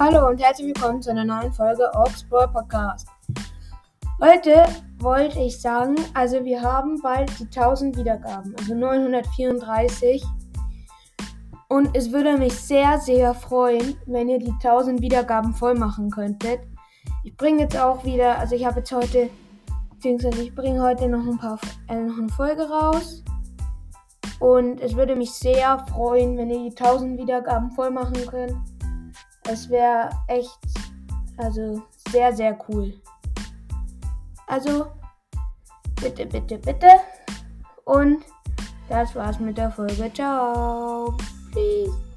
Hallo und herzlich willkommen zu einer neuen Folge Oxball Podcast. Heute wollte ich sagen, also wir haben bald die 1000 Wiedergaben, also 934. Und es würde mich sehr, sehr freuen, wenn ihr die 1000 Wiedergaben voll machen könntet. Ich bringe jetzt auch wieder, also ich habe jetzt heute, beziehungsweise ich bringe heute noch ein paar, äh, noch eine Folge raus. Und es würde mich sehr freuen, wenn ihr die 1000 Wiedergaben voll machen könnt. Es wäre echt, also sehr, sehr cool. Also, bitte, bitte, bitte. Und das war's mit der Folge. Ciao. Peace.